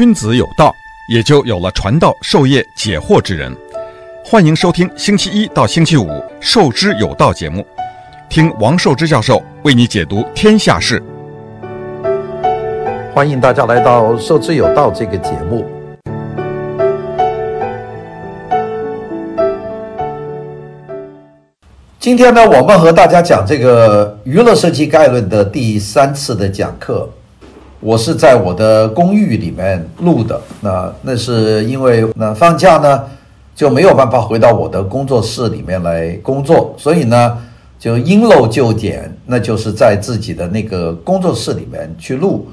君子有道，也就有了传道授业解惑之人。欢迎收听星期一到星期五《授之有道》节目，听王寿之教授为你解读天下事。欢迎大家来到《授之有道》这个节目。今天呢，我们和大家讲这个娱乐设计概论的第三次的讲课。我是在我的公寓里面录的，那那是因为那放假呢就没有办法回到我的工作室里面来工作，所以呢就因陋就简，那就是在自己的那个工作室里面去录，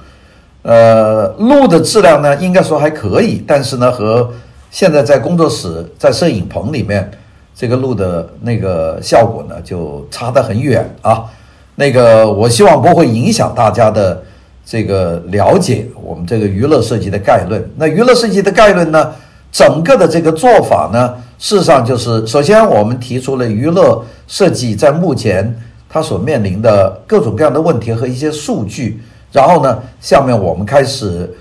呃，录的质量呢应该说还可以，但是呢和现在在工作室在摄影棚里面这个录的那个效果呢就差得很远啊，那个我希望不会影响大家的。这个了解我们这个娱乐设计的概论，那娱乐设计的概论呢，整个的这个做法呢，事实上就是首先我们提出了娱乐设计在目前它所面临的各种各样的问题和一些数据，然后呢，下面我们开始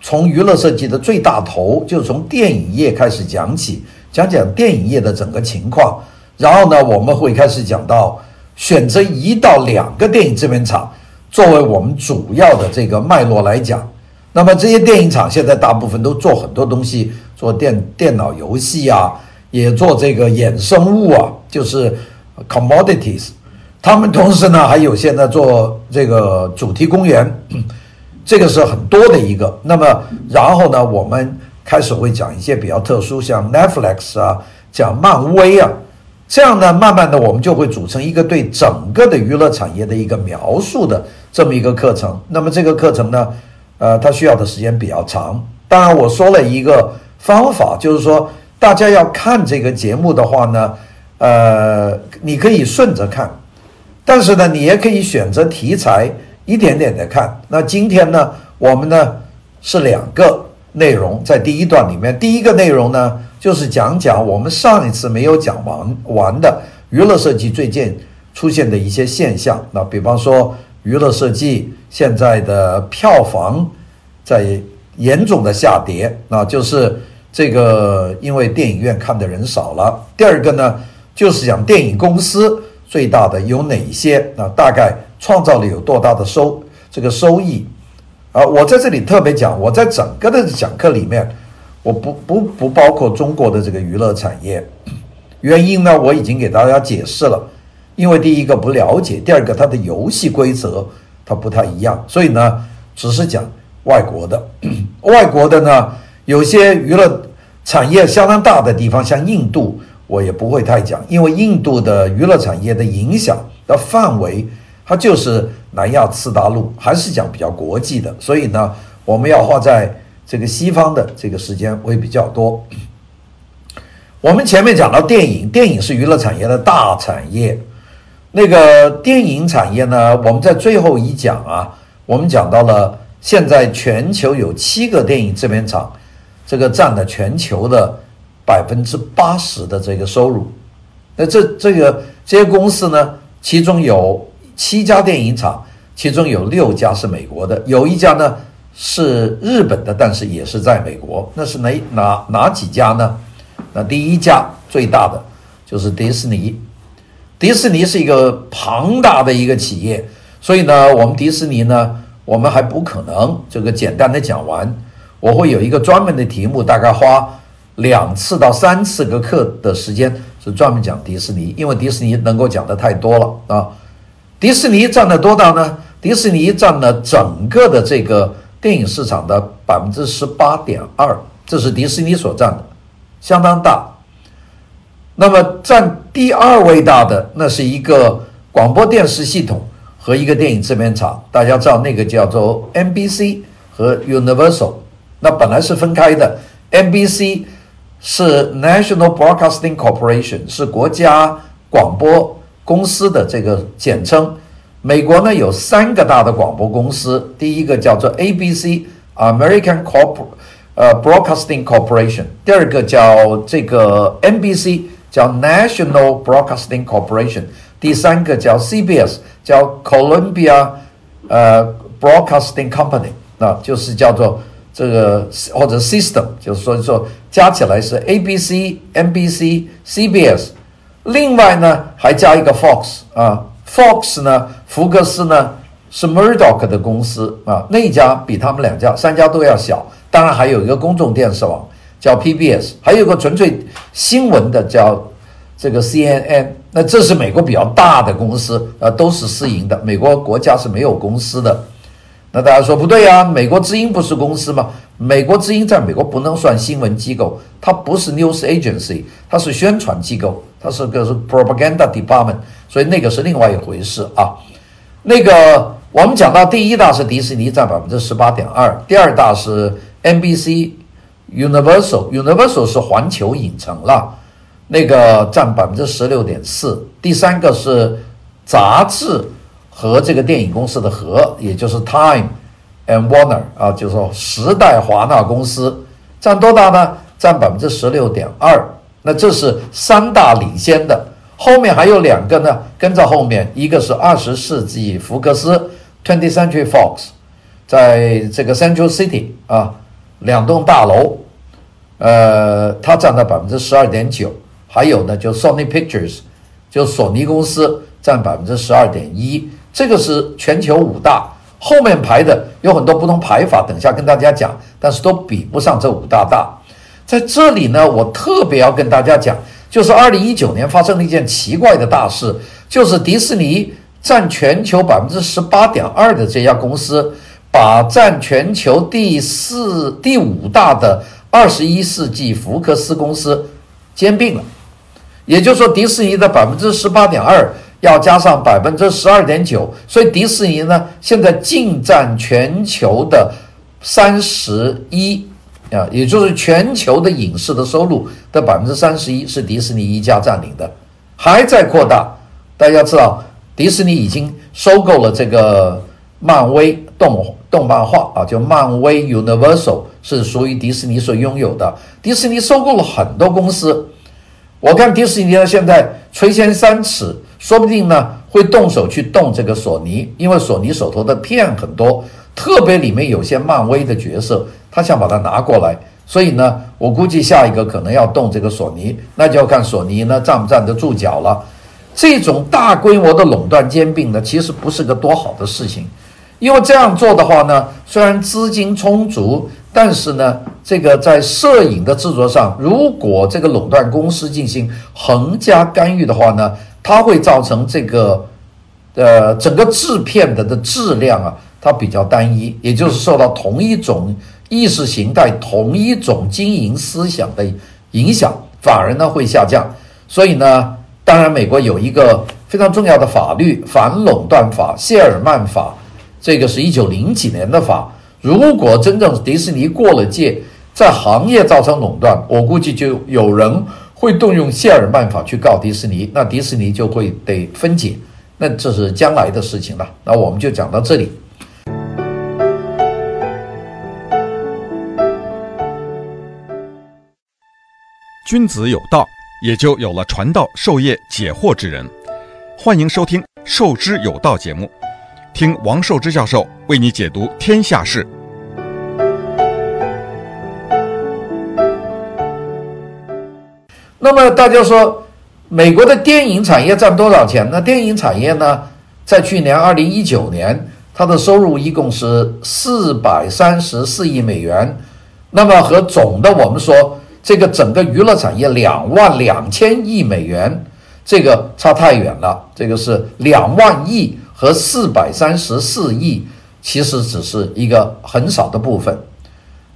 从娱乐设计的最大头，就是从电影业开始讲起，讲讲电影业的整个情况，然后呢，我们会开始讲到选择一到两个电影制片厂。作为我们主要的这个脉络来讲，那么这些电影厂现在大部分都做很多东西，做电电脑游戏啊，也做这个衍生物啊，就是 commodities。他们同时呢，还有现在做这个主题公园，这个是很多的一个。那么然后呢，我们开始会讲一些比较特殊，像 Netflix 啊，讲漫威啊。这样呢，慢慢的我们就会组成一个对整个的娱乐产业的一个描述的这么一个课程。那么这个课程呢，呃，它需要的时间比较长。当然，我说了一个方法，就是说大家要看这个节目的话呢，呃，你可以顺着看，但是呢，你也可以选择题材一点点的看。那今天呢，我们呢是两个内容在第一段里面，第一个内容呢。就是讲讲我们上一次没有讲完完的娱乐设计最近出现的一些现象。那比方说，娱乐设计现在的票房在严重的下跌，那就是这个因为电影院看的人少了。第二个呢，就是讲电影公司最大的有哪些？那大概创造了有多大的收这个收益？啊，我在这里特别讲，我在整个的讲课里面。我不不不包括中国的这个娱乐产业，原因呢，我已经给大家解释了，因为第一个不了解，第二个它的游戏规则它不太一样，所以呢，只是讲外国的，外国的呢，有些娱乐产业相当大的地方，像印度，我也不会太讲，因为印度的娱乐产业的影响的范围，它就是南亚次大陆，还是讲比较国际的，所以呢，我们要花在。这个西方的这个时间会比较多。我们前面讲到电影，电影是娱乐产业的大产业。那个电影产业呢，我们在最后一讲啊，我们讲到了现在全球有七个电影制片厂，这个占了全球的百分之八十的这个收入。那这这个这些公司呢，其中有七家电影厂，其中有六家是美国的，有一家呢。是日本的，但是也是在美国。那是哪哪哪几家呢？那第一家最大的就是迪士尼。迪士尼是一个庞大的一个企业，所以呢，我们迪士尼呢，我们还不可能这个简单的讲完。我会有一个专门的题目，大概花两次到三次个课的时间，是专门讲迪士尼，因为迪士尼能够讲的太多了啊。迪士尼占了多大呢？迪士尼占了整个的这个。电影市场的百分之十八点二，这是迪士尼所占的，相当大。那么占第二位大的，那是一个广播电视系统和一个电影制片厂。大家知道那个叫做 NBC 和 Universal，那本来是分开的。NBC 是 National Broadcasting Corporation，是国家广播公司的这个简称。美国呢有三个大的广播公司，第一个叫做 ABC，American Corp，呃，Broadcasting Corporation，第二个叫这个 NBC，叫 National Broadcasting Corporation，第三个叫 CBS，叫 Columbia，呃，Broadcasting Company，那就是叫做这个或者 system，就是说说加起来是 ABC、NBC、CBS，另外呢还加一个 Fox 啊，Fox 呢福克斯呢是 Murdoch 的公司啊，那家比他们两家三家都要小，当然还有一个公众电视网叫 PBS，还有个纯粹新闻的叫这个 CNN，那这是美国比较大的公司，呃，都是私营的，美国国家是没有公司的。那大家说不对呀？美国之音不是公司吗？美国之音在美国不能算新闻机构，它不是 news agency，它是宣传机构，它是个是 propaganda department，所以那个是另外一回事啊。那个我们讲到第一大是迪士尼占百分之十八点二，第二大是 NBC Universal，Universal 是环球影城了，那个占百分之十六点四，第三个是杂志。和这个电影公司的和，也就是 Time and Warner 啊，就是说时代华纳公司占多大呢？占百分之十六点二。那这是三大领先的，后面还有两个呢，跟在后面，一个是二十世纪福克斯 （Twenty Century Fox），在这个 Central City 啊，两栋大楼，呃，它占到百分之十二点九。还有呢，就 Sony Pictures，就索尼公司占百分之十二点一。这个是全球五大，后面排的有很多不同排法，等下跟大家讲，但是都比不上这五大大。在这里呢，我特别要跟大家讲，就是二零一九年发生了一件奇怪的大事，就是迪士尼占全球百分之十八点二的这家公司，把占全球第四、第五大的二十一世纪福克斯公司兼并了，也就是说，迪士尼的百分之十八点二。要加上百分之十二点九，所以迪士尼呢，现在净占全球的三十一啊，也就是全球的影视的收入的百分之三十一是迪士尼一家占领的，还在扩大。大家知道，迪士尼已经收购了这个漫威动动漫画啊，就漫威 Universal 是属于迪士尼所拥有的。迪士尼收购了很多公司，我看迪士尼呢现在垂涎三尺。说不定呢会动手去动这个索尼，因为索尼手头的片很多，特别里面有些漫威的角色，他想把它拿过来，所以呢，我估计下一个可能要动这个索尼，那就要看索尼呢站不站得住脚了。这种大规模的垄断兼并呢，其实不是个多好的事情，因为这样做的话呢，虽然资金充足，但是呢，这个在摄影的制作上，如果这个垄断公司进行横加干预的话呢，它会造成这个，呃，整个制片的的质量啊，它比较单一，也就是受到同一种意识形态、同一种经营思想的影响，反而呢会下降。所以呢，当然美国有一个非常重要的法律——反垄断法、谢尔曼法，这个是一九零几年的法。如果真正迪士尼过了界，在行业造成垄断，我估计就有人。会动用谢尔曼法去告迪士尼，那迪士尼就会得分解，那这是将来的事情了。那我们就讲到这里。君子有道，也就有了传道授业解惑之人。欢迎收听《授之有道》节目，听王寿之教授为你解读天下事。那么大家说，美国的电影产业占多少钱呢？电影产业呢，在去年二零一九年，它的收入一共是四百三十四亿美元。那么和总的我们说，这个整个娱乐产业两万两千亿美元，这个差太远了。这个是两万亿和四百三十四亿，其实只是一个很少的部分。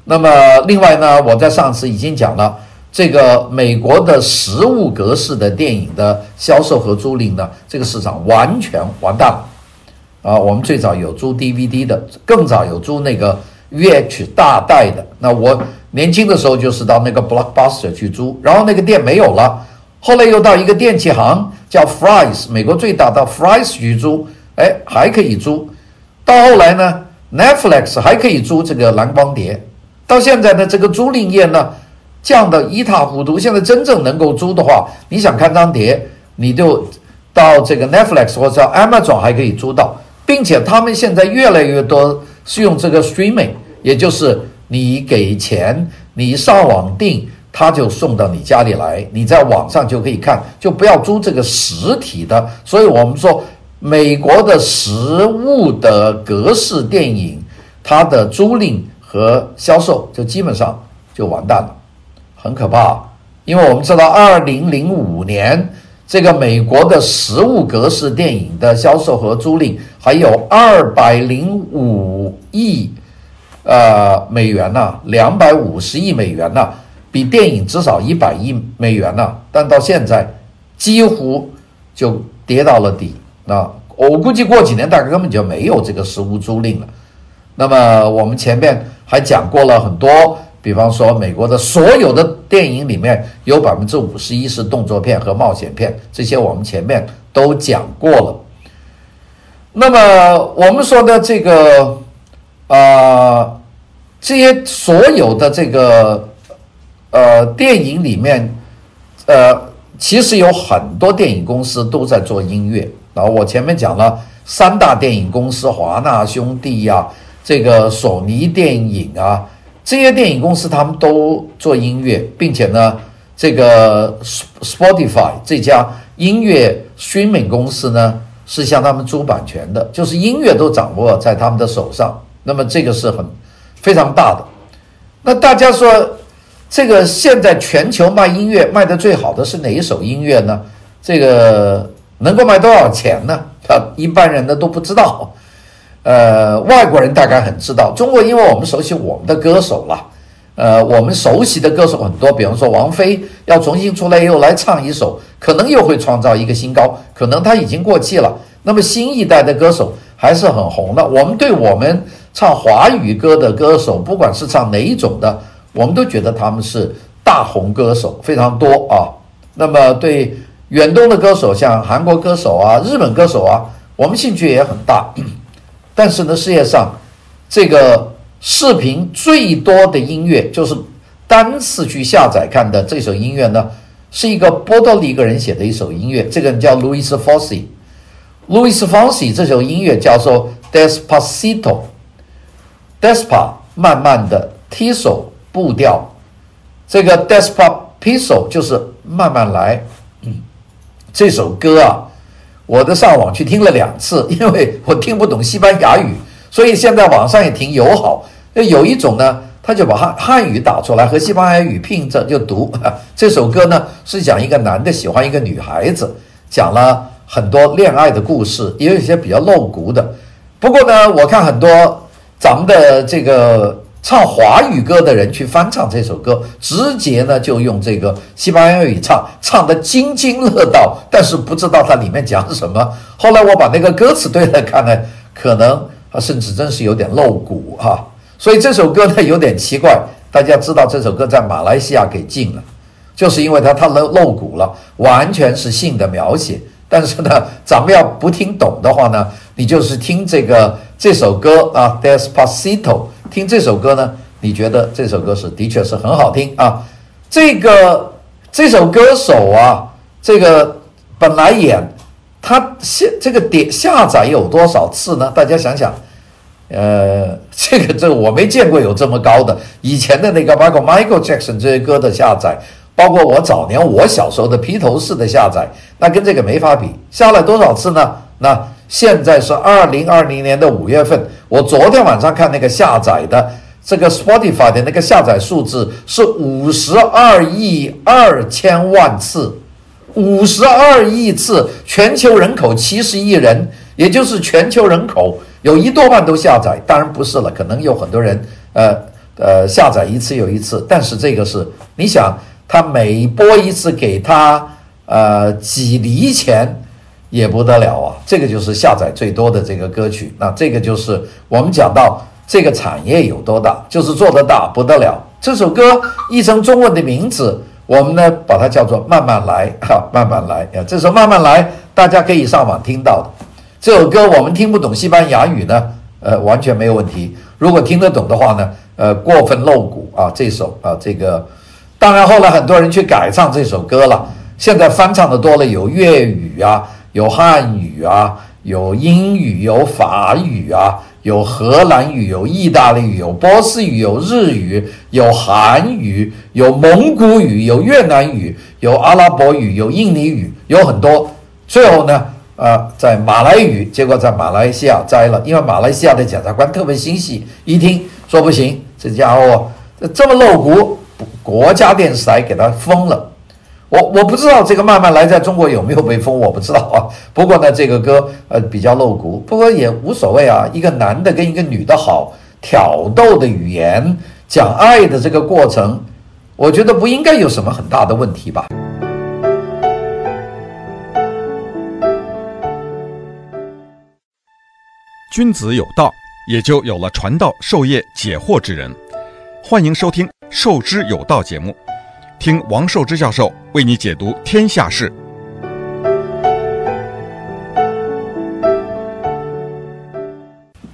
那么另外呢，我在上次已经讲了。这个美国的实物格式的电影的销售和租赁呢，这个市场完全完蛋了啊！我们最早有租 DVD 的，更早有租那个 VH 大带的。那我年轻的时候就是到那个 Blockbuster 去租，然后那个店没有了，后来又到一个电器行叫 Fry's，美国最大的 Fry's 去租，哎，还可以租。到后来呢，Netflix 还可以租这个蓝光碟。到现在呢，这个租赁业呢。降得一塌糊涂。现在真正能够租的话，你想看张碟，你就到这个 Netflix 或者 Amazon 还可以租到，并且他们现在越来越多是用这个 streaming，也就是你给钱，你上网订，他就送到你家里来，你在网上就可以看，就不要租这个实体的。所以我们说，美国的实物的格式电影，它的租赁和销售就基本上就完蛋了，很可怕。因为我们知道，二零零五年这个美国的实物格式电影的销售和租赁还有二百零五亿。呃，美元呢、啊，两百五十亿美元呢、比电影至少一百亿美元呢、但到现在几乎就跌到了底。那我估计过几年大概根本就没有这个实物租赁了。那么我们前面还讲过了很多，比方说美国的所有的电影里面有百分之五十一是动作片和冒险片，这些我们前面都讲过了。那么我们说的这个。啊、这些所有的这个呃电影里面，呃，其实有很多电影公司都在做音乐。然后我前面讲了三大电影公司，华纳兄弟呀、这个索尼电影啊，这些电影公司他们都做音乐，并且呢，这个 Spotify 这家音乐 streaming 公司呢，是向他们租版权的，就是音乐都掌握在他们的手上。那么这个是很非常大的。那大家说，这个现在全球卖音乐卖的最好的是哪一首音乐呢？这个能够卖多少钱呢？啊，一般人呢都不知道。呃，外国人大概很知道。中国，因为我们熟悉我们的歌手了，呃，我们熟悉的歌手很多，比方说王菲要重新出来又来唱一首，可能又会创造一个新高，可能他已经过气了。那么新一代的歌手还是很红的。我们对我们。唱华语歌的歌手，不管是唱哪一种的，我们都觉得他们是大红歌手，非常多啊。那么对远东的歌手，像韩国歌手啊、日本歌手啊，我们兴趣也很大。但是呢，世界上这个视频最多的音乐，就是单次去下载看的这首音乐呢，是一个波多黎各人写的一首音乐，这个人叫 Luis Fonsi。Luis Fonsi 这首音乐叫做 Despacito。Despa 慢慢的提手步调，这个 Despacito 就是慢慢来。嗯，这首歌啊，我都上网去听了两次，因为我听不懂西班牙语，所以现在网上也挺友好。那有一种呢，他就把汉汉语打出来和西班牙语拼着就读。这首歌呢是讲一个男的喜欢一个女孩子，讲了很多恋爱的故事，也有一些比较露骨的。不过呢，我看很多。咱们的这个唱华语歌的人去翻唱这首歌，直接呢就用这个西班牙语唱，唱得津津乐道，但是不知道它里面讲什么。后来我把那个歌词对了看呢，可能啊甚至真是有点露骨哈、啊。所以这首歌呢有点奇怪，大家知道这首歌在马来西亚给禁了，就是因为它它露露骨了，完全是性的描写。但是呢，咱们要不听懂的话呢，你就是听这个。这首歌啊，Despacito，听这首歌呢，你觉得这首歌是的确是很好听啊。这个这首歌手啊，这个本来演他下这个点下载有多少次呢？大家想想，呃，这个这个我没见过有这么高的。以前的那个包括 Michael Jackson 这些歌的下载，包括我早年我小时候的披头士的下载，那跟这个没法比。下了多少次呢？那。现在是二零二零年的五月份，我昨天晚上看那个下载的这个 Spotify 的那个下载数字是五十二亿二千万次，五十二亿次，全球人口七十亿人，也就是全球人口有一多半都下载，当然不是了，可能有很多人呃呃下载一次又一次，但是这个是你想他每播一次给他呃几厘钱。也不得了啊！这个就是下载最多的这个歌曲，那这个就是我们讲到这个产业有多大，就是做得大不得了。这首歌译成中文的名字，我们呢把它叫做《慢慢来》哈，慢慢来啊。这首《慢慢来》，大家可以上网听到的。这首歌我们听不懂西班牙语呢，呃，完全没有问题。如果听得懂的话呢，呃，过分露骨啊，这首啊，这个当然后来很多人去改唱这首歌了，现在翻唱的多了，有粤语啊。有汉语啊，有英语，有法语啊，有荷兰语，有意大利语，有波斯语，有日语，有韩语，有蒙古语，有越南语，有阿拉伯语，有印尼语，有很多。最后呢，啊，在马来语，结果在马来西亚摘了，因为马来西亚的检察官特别心细，一听说不行，这家伙这么露骨，国家电视台给他封了。我我不知道这个慢慢来在中国有没有被封，我不知道啊。不过呢，这个歌呃比较露骨，不过也无所谓啊。一个男的跟一个女的好，挑逗的语言，讲爱的这个过程，我觉得不应该有什么很大的问题吧。君子有道，也就有了传道授业解惑之人。欢迎收听《授之有道》节目。听王寿之教授为你解读天下事。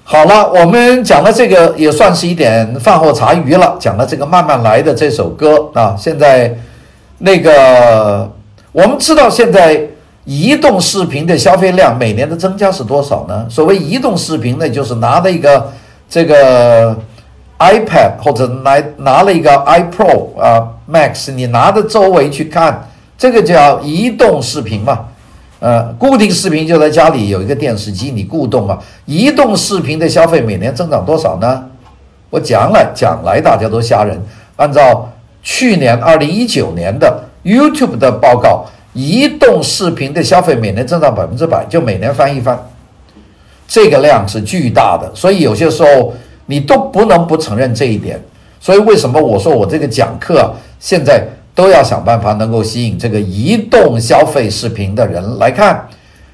好了，我们讲了这个也算是一点饭后茶余了。讲了这个慢慢来的这首歌啊，现在那个我们知道，现在移动视频的消费量每年的增加是多少呢？所谓移动视频呢，就是拿了一个这个。iPad 或者拿拿了一个 iPro 啊 Max，你拿着周围去看，这个叫移动视频嘛。呃，固定视频就在家里有一个电视机，你固动嘛。移动视频的消费每年增长多少呢？我讲了讲来，大家都吓人。按照去年二零一九年的 YouTube 的报告，移动视频的消费每年增长百分之百，就每年翻一番，这个量是巨大的。所以有些时候。你都不能不承认这一点，所以为什么我说我这个讲课，现在都要想办法能够吸引这个移动消费视频的人来看，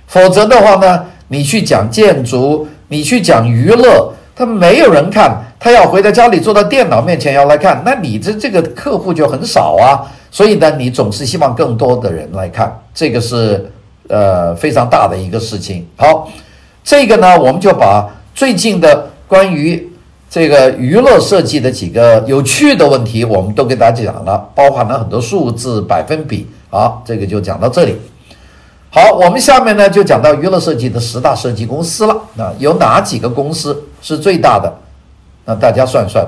否则的话呢，你去讲建筑，你去讲娱乐，他没有人看，他要回到家里坐到电脑面前要来看，那你这这个客户就很少啊，所以呢，你总是希望更多的人来看，这个是呃非常大的一个事情。好，这个呢，我们就把最近的关于这个娱乐设计的几个有趣的问题，我们都给大家讲了，包含了很多数字、百分比。好，这个就讲到这里。好，我们下面呢就讲到娱乐设计的十大设计公司了。那有哪几个公司是最大的？那大家算算。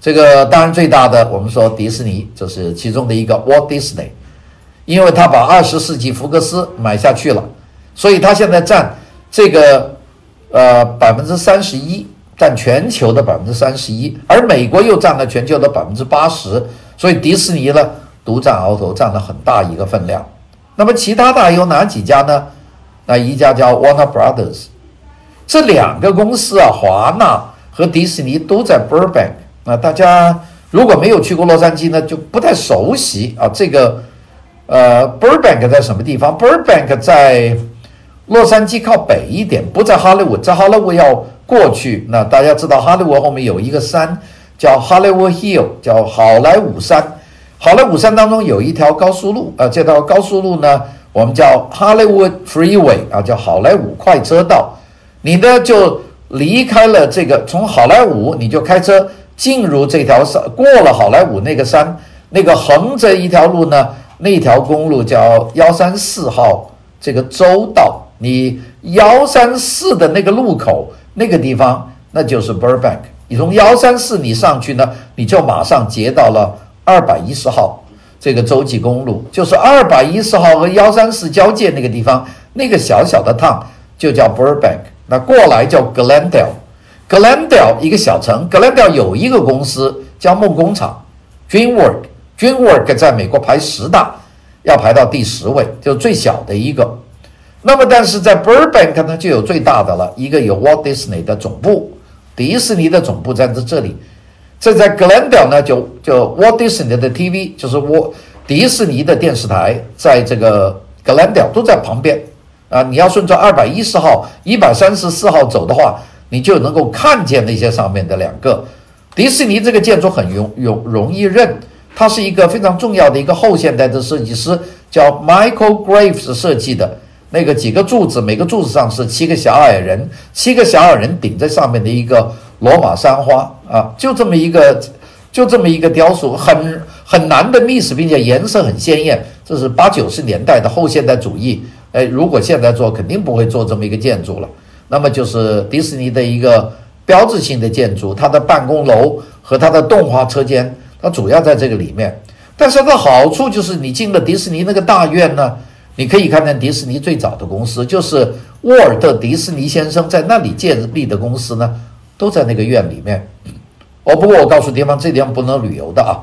这个当然最大的，我们说迪士尼，这是其中的一个 Walt Disney，因为他把二十世纪福克斯买下去了，所以他现在占这个呃百分之三十一。占全球的百分之三十一，而美国又占了全球的百分之八十，所以迪士尼呢独占鳌头，占了很大一个分量。那么其他的有哪几家呢？那一家叫 Warner Brothers，这两个公司啊，华纳和迪士尼都在 Burbank。那大家如果没有去过洛杉矶呢，就不太熟悉啊。这个呃，Burbank 在什么地方？Burbank 在洛杉矶靠北一点，不在好莱坞，在好莱坞要。过去，那大家知道，哈利波特后面有一个山叫 Hollywood Hill，叫好莱坞山。好莱坞山当中有一条高速路，啊，这条高速路呢，我们叫 Hollywood Freeway，啊，叫好莱坞快车道。你呢就离开了这个，从好莱坞你就开车进入这条山，过了好莱坞那个山，那个横着一条路呢，那条公路叫幺三四号这个州道。你幺三四的那个路口。那个地方那就是 Burbank，你从幺三四你上去呢，你就马上截到了二百一十号这个洲际公路，就是二百一十号和幺三四交界那个地方，那个小小的 town 就叫 Burbank，那过来叫 Glendale，Glendale 一个小城，Glendale 有一个公司叫梦工厂，Dreamwork，Dreamwork 在美国排十大，要排到第十位，就最小的一个。那么，但是在 Burbank 呢，就有最大的了，一个有 Walt Disney 的总部，迪士尼的总部在这这里。这在 Glendale 呢，就就 Walt Disney 的 TV，就是我迪士尼的电视台，在这个 Glendale 都在旁边啊。你要顺着二百一十号、一百三十四号走的话，你就能够看见那些上面的两个迪士尼这个建筑很容容容易认，它是一个非常重要的一个后现代的设计师叫 Michael Graves 设计的。那个几个柱子，每个柱子上是七个小矮人，七个小矮人顶在上面的一个罗马山花啊，就这么一个，就这么一个雕塑，很很难的密实，并且颜色很鲜艳。这是八九十年代的后现代主义。哎，如果现在做，肯定不会做这么一个建筑了。那么就是迪士尼的一个标志性的建筑，它的办公楼和它的动画车间，它主要在这个里面。但是它的好处就是，你进了迪士尼那个大院呢，你可以看看迪士尼最早的公司，就是沃尔特·迪士尼先生在那里建立的公司呢，都在那个院里面。哦，不过我告诉地方，这地方不能旅游的啊，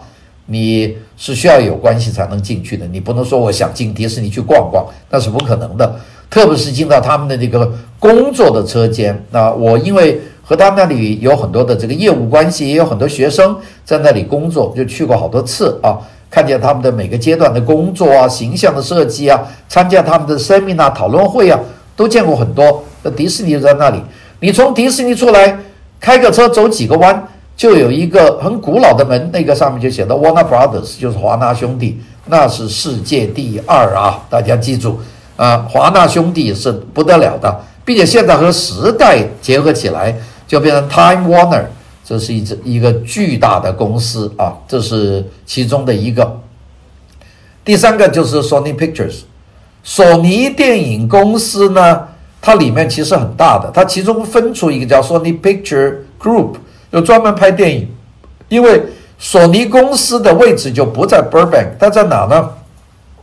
你是需要有关系才能进去的，你不能说我想进迪士尼去逛逛，那是不可能的。特别是进到他们的这个工作的车间，那我因为和他们那里有很多的这个业务关系，也有很多学生在那里工作，就去过好多次啊，看见他们的每个阶段的工作啊，形象的设计啊，参加他们的 seminar 讨论会啊，都见过很多。那迪士尼就在那里，你从迪士尼出来，开个车走几个弯，就有一个很古老的门，那个上面就写的 Warner Brothers，就是华纳兄弟，那是世界第二啊，大家记住。啊，华纳兄弟是不得了的，并且现在和时代结合起来，就变成 Time Warner，这是一只一个巨大的公司啊，这是其中的一个。第三个就是 Sony Pictures，索尼电影公司呢，它里面其实很大的，它其中分出一个叫 Sony Picture Group，就专门拍电影。因为索尼公司的位置就不在 Burbank，它在哪呢？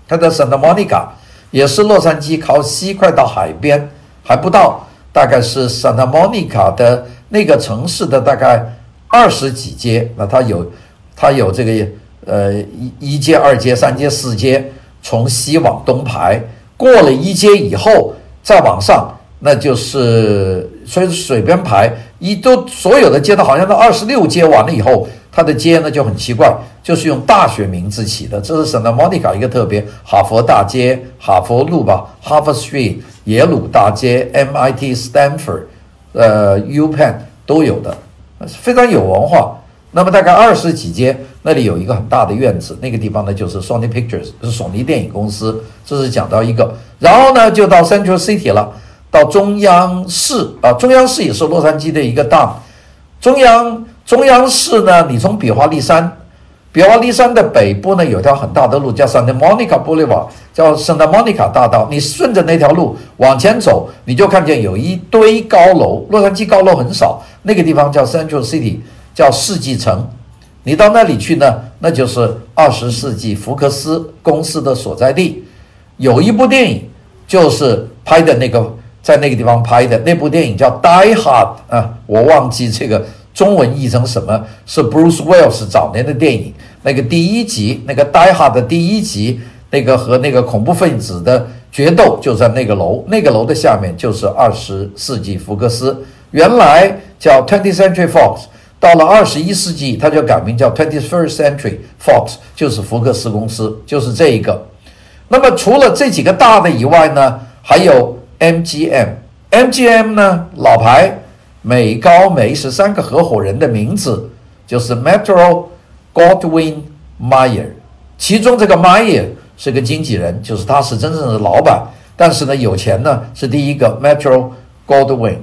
它在 Santa Monica。也是洛杉矶靠西，快到海边，还不到，大概是 Santa Monica 的那个城市的大概二十几街。那它有，它有这个呃一一街、二街、三街、四街，从西往东排。过了一街以后，再往上，那就是所以水边排，一都所有的街道好像都二十六街完了以后。它的街呢就很奇怪，就是用大学名字起的，这是 Santa Monica 一个特别，哈佛大街、哈佛路吧，Harvard Street、耶鲁大街、MIT、Stanford、呃 UPenn 都有的，非常有文化。那么大概二十几街，那里有一个很大的院子，那个地方呢就是 Sony Pictures，是索尼电影公司。这是讲到一个，然后呢就到 Central City 了，到中央市啊，中央市也是洛杉矶的一个大中央。中央市呢，你从比华利山，比华利山的北部呢，有条很大的路叫 Santa Monica Boulevard，叫 Santa Monica 大道。你顺着那条路往前走，你就看见有一堆高楼。洛杉矶高楼很少，那个地方叫 Central City，叫世纪城。你到那里去呢，那就是二十世纪福克斯公司的所在地。有一部电影就是拍的那个，在那个地方拍的那部电影叫《Die Hard》啊，我忘记这个。中文译成什么？是 Bruce wills 早年的电影，那个第一集，那个《呆哈》的第一集，那个和那个恐怖分子的决斗就在那个楼，那个楼的下面就是二十世纪福克斯，原来叫 Twenty Century Fox，到了二十一世纪，它就改名叫 Twenty First Century Fox，就是福克斯公司，就是这一个。那么除了这几个大的以外呢，还有 MGM，MGM 呢老牌。美高梅是三个合伙人的名字，就是 Metro Goldwyn Mayer，其中这个 Mayer 是个经纪人，就是他是真正的老板，但是呢有钱呢是第一个 Metro Goldwyn，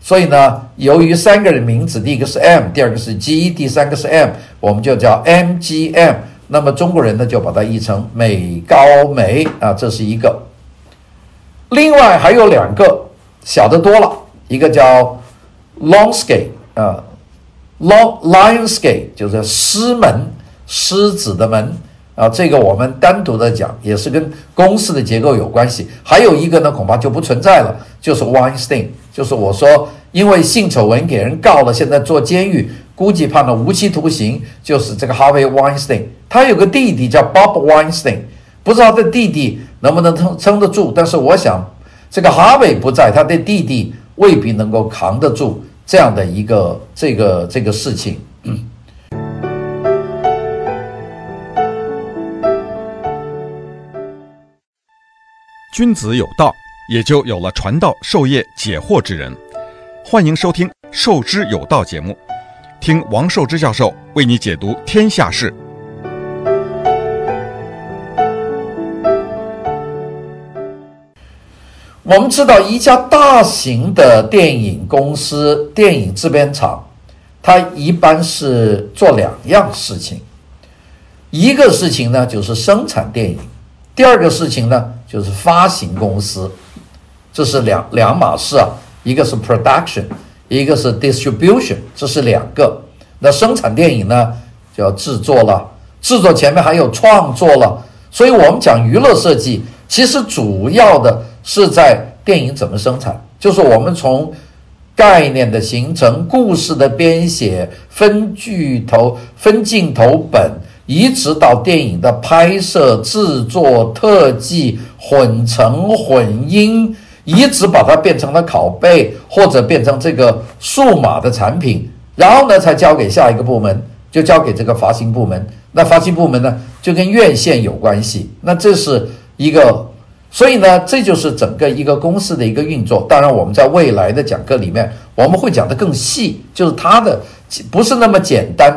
所以呢由于三个人名字，第一个是 M，第二个是 G，第三个是 M，我们就叫 MGM，那么中国人呢就把它译成美高梅啊，这是一个。另外还有两个小的多了，一个叫。Longskey，啊 L Lion's Gate 就是狮门，狮子的门啊，这个我们单独的讲，也是跟公司的结构有关系。还有一个呢，恐怕就不存在了，就是 Weinstein，就是我说因为性丑闻给人告了，现在坐监狱，估计判了无期徒刑，就是这个 Harvey Weinstein。他有个弟弟叫 Bob Weinstein，不知道他的弟弟能不能撑撑得住，但是我想这个 Harvey 不在，他的弟弟。未必能够扛得住这样的一个这个这个事情。君子有道，也就有了传道授业解惑之人。欢迎收听《授之有道》节目，听王寿之教授为你解读天下事。我们知道一家大型的电影公司、电影制片厂，它一般是做两样事情。一个事情呢就是生产电影，第二个事情呢就是发行公司，这是两两码事啊。一个是 production，一个是 distribution，这是两个。那生产电影呢，就要制作了，制作前面还有创作了。所以我们讲娱乐设计，其实主要的是在电影怎么生产，就是我们从概念的形成、故事的编写、分镜头、分镜头本，一直到电影的拍摄、制作、特技、混成、混音，一直把它变成了拷贝，或者变成这个数码的产品，然后呢，才交给下一个部门，就交给这个发行部门。那发行部门呢，就跟院线有关系。那这是一个。所以呢，这就是整个一个公司的一个运作。当然，我们在未来的讲课里面，我们会讲得更细，就是它的不是那么简单。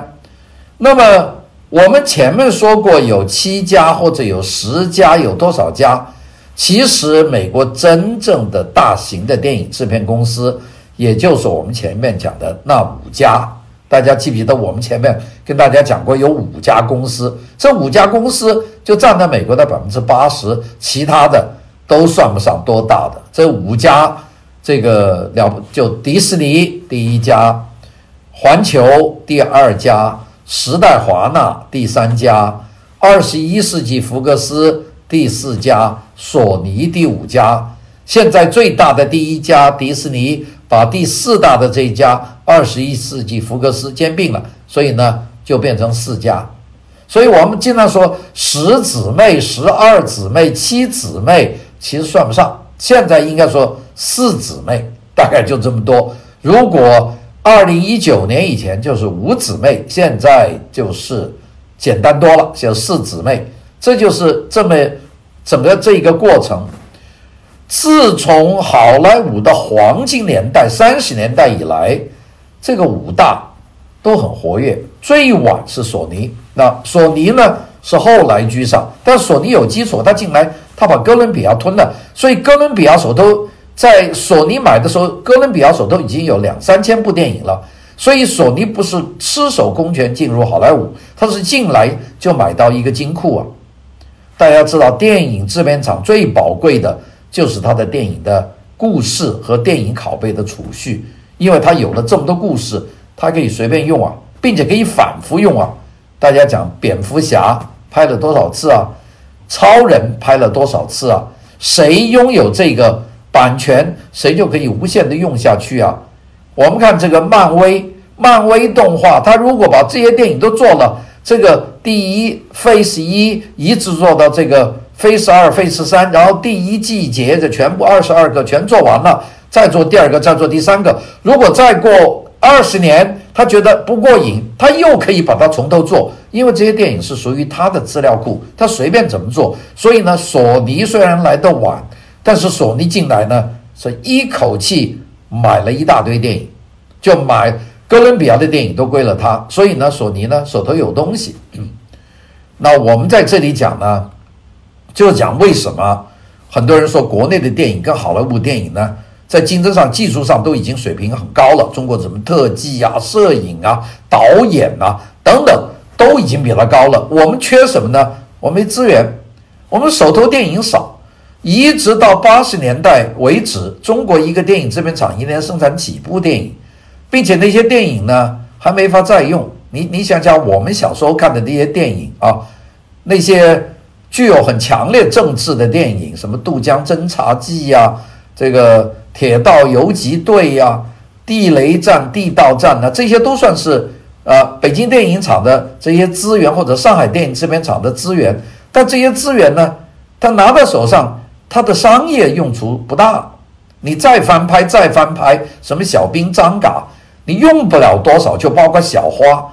那么我们前面说过有七家或者有十家，有多少家？其实美国真正的大型的电影制片公司，也就是我们前面讲的那五家。大家记不记得我们前面跟大家讲过有五家公司？这五家公司就占了美国的百分之八十，其他的都算不上多大的。这五家，这个了不就迪士尼第一家，环球第二家，时代华纳第三家，二十一世纪福克斯第四家，索尼第五家。现在最大的第一家迪士尼。把第四大的这一家二十一世纪福克斯兼并了，所以呢就变成四家。所以我们经常说十姊妹、十二姊妹、七姊妹，其实算不上。现在应该说四姊妹，大概就这么多。如果二零一九年以前就是五姊妹，现在就是简单多了，就四姊妹。这就是这么整个这一个过程。自从好莱坞的黄金年代三十年代以来，这个五大都很活跃。最晚是索尼，那索尼呢是后来居上，但索尼有基础，他进来他把哥伦比亚吞了，所以哥伦比亚手头在索尼买的时候，哥伦比亚手头已经有两三千部电影了。所以索尼不是赤手空拳进入好莱坞，他是进来就买到一个金库啊。大家知道，电影制片厂最宝贵的。就是他的电影的故事和电影拷贝的储蓄，因为他有了这么多故事，他可以随便用啊，并且可以反复用啊。大家讲蝙蝠侠拍了多少次啊？超人拍了多少次啊？谁拥有这个版权，谁就可以无限的用下去啊。我们看这个漫威，漫威动画，他如果把这些电影都做了，这个第一 Phase 一一直做到这个。Phase 二、Phase 三，然后第一季节的全部二十二个全做完了，再做第二个，再做第三个。如果再过二十年，他觉得不过瘾，他又可以把它从头做，因为这些电影是属于他的资料库，他随便怎么做。所以呢，索尼虽然来的晚，但是索尼进来呢，是一口气买了一大堆电影，就买哥伦比亚的电影都归了他。所以呢，索尼呢手头有东西。嗯，那我们在这里讲呢。就是讲为什么很多人说国内的电影跟好莱坞电影呢，在竞争上、技术上都已经水平很高了。中国什么特技啊、摄影啊、导演啊等等，都已经比他高了。我们缺什么呢？我们没资源，我们手头电影少。一直到八十年代为止，中国一个电影制片厂一年生产几部电影，并且那些电影呢还没法再用。你你想想，我们小时候看的那些电影啊，那些。具有很强烈政治的电影，什么《渡江侦察记》呀，这个《铁道游击队》呀，《地雷战》《地道战》呢，这些都算是呃北京电影厂的这些资源，或者上海电影制片厂的资源。但这些资源呢，他拿到手上，他的商业用处不大。你再翻拍，再翻拍，什么小兵张嘎，你用不了多少，就包括小花。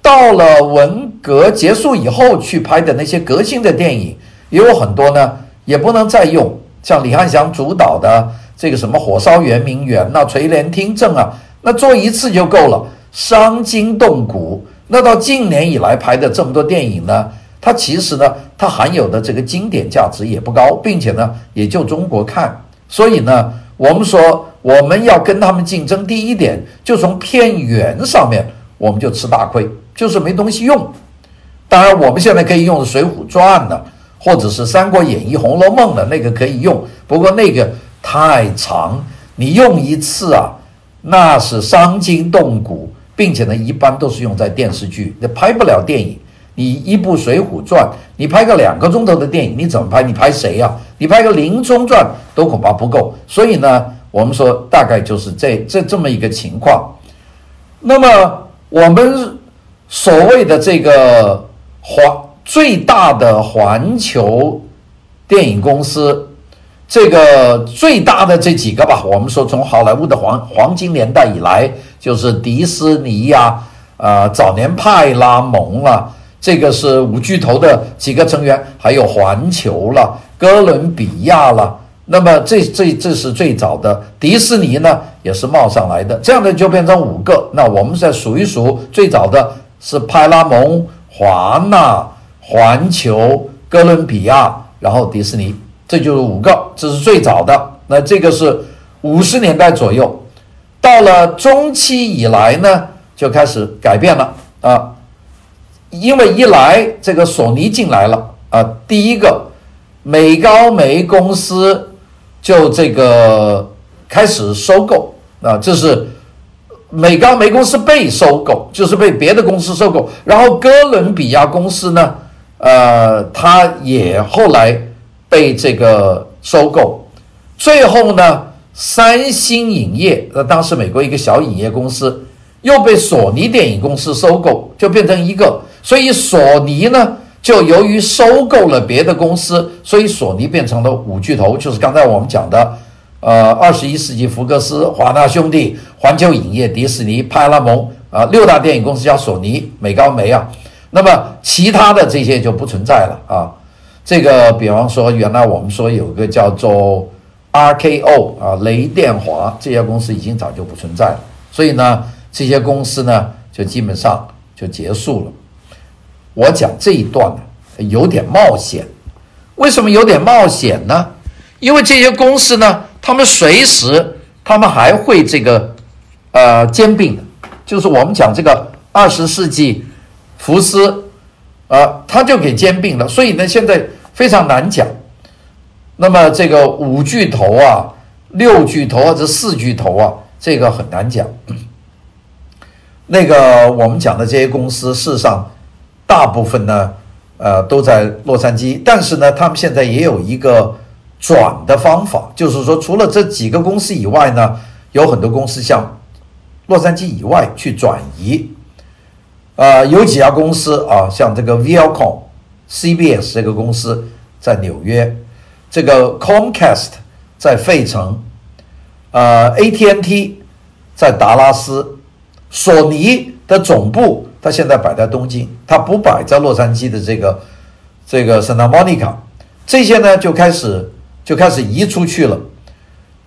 到了文革结束以后去拍的那些革新的电影，也有很多呢，也不能再用。像李翰祥主导的这个什么《火烧圆明园》呐，《垂帘听政》啊，那做一次就够了，伤筋动骨。那到近年以来拍的这么多电影呢，它其实呢，它含有的这个经典价值也不高，并且呢，也就中国看。所以呢，我们说我们要跟他们竞争，第一点就从片源上面，我们就吃大亏。就是没东西用，当然我们现在可以用《水浒传》的，或者是《三国演义》《红楼梦》的那个可以用，不过那个太长，你用一次啊，那是伤筋动骨，并且呢，一般都是用在电视剧，那拍不了电影。你一部《水浒传》，你拍个两个钟头的电影，你怎么拍？你拍谁呀？你拍个《林冲传》都恐怕不够。所以呢，我们说大概就是这这这么一个情况。那么我们所谓的这个环最大的环球电影公司，这个最大的这几个吧，我们说从好莱坞的黄黄金年代以来，就是迪士尼呀，啊，早年派拉蒙了。这个是五巨头的几个成员，还有环球了、哥伦比亚了。那么这这这是最早的，迪士尼呢也是冒上来的，这样的就变成五个。那我们再数一数，最早的是派拉蒙、华纳、环球、哥伦比亚，然后迪士尼，这就是五个，这是最早的。那这个是五十年代左右，到了中期以来呢，就开始改变了啊。因为一来这个索尼进来了啊，第一个美高梅公司就这个开始收购啊，这是美高梅公司被收购，就是被别的公司收购。然后哥伦比亚公司呢，呃，它也后来被这个收购。最后呢，三星影业，那当时美国一个小影业公司又被索尼电影公司收购，就变成一个。所以索尼呢，就由于收购了别的公司，所以索尼变成了五巨头，就是刚才我们讲的，呃，二十一世纪福克斯、华纳兄弟、环球影业、迪士尼、派拉蒙啊，六大电影公司叫索尼、美高梅啊。那么其他的这些就不存在了啊。这个比方说，原来我们说有个叫做 RKO 啊，雷电华这些公司已经早就不存在了。所以呢，这些公司呢，就基本上就结束了。我讲这一段呢，有点冒险。为什么有点冒险呢？因为这些公司呢，他们随时他们还会这个呃兼并的，就是我们讲这个二十世纪福斯、呃，他就给兼并了。所以呢，现在非常难讲。那么这个五巨头啊、六巨头或者四巨头啊，这个很难讲。那个我们讲的这些公司，事实上。大部分呢，呃，都在洛杉矶，但是呢，他们现在也有一个转的方法，就是说，除了这几个公司以外呢，有很多公司向洛杉矶以外去转移。呃，有几家公司啊，像这个 Viacom、CBS 这个公司在纽约，这个 Comcast 在费城，呃，AT&T 在达拉斯，索尼的总部。他现在摆在东京，他不摆在洛杉矶的这个这个 Santa Monica，这些呢就开始就开始移出去了。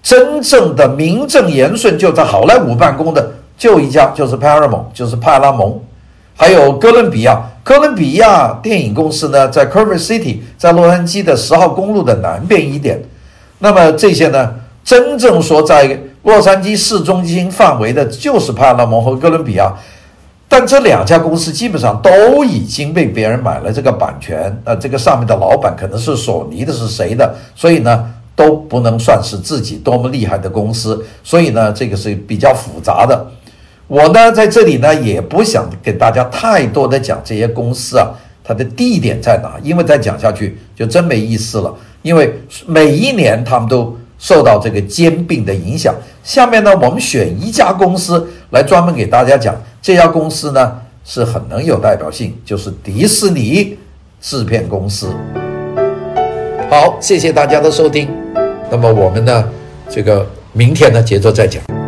真正的名正言顺就在好莱坞办公的就一家，就是 Paramount，就是派拉蒙，还有哥伦比亚。哥伦比亚电影公司呢，在 Culver City，在洛杉矶的十号公路的南边一点。那么这些呢，真正说在洛杉矶市中心范围的，就是派拉蒙和哥伦比亚。但这两家公司基本上都已经被别人买了这个版权，呃，这个上面的老板可能是索尼的，是谁的？所以呢，都不能算是自己多么厉害的公司。所以呢，这个是比较复杂的。我呢，在这里呢，也不想给大家太多的讲这些公司啊，它的地点在哪，因为再讲下去就真没意思了。因为每一年他们都受到这个兼并的影响。下面呢，我们选一家公司来专门给大家讲。这家公司呢是很能有代表性，就是迪士尼制片公司。好，谢谢大家的收听。那么我们呢，这个明天呢接着再讲。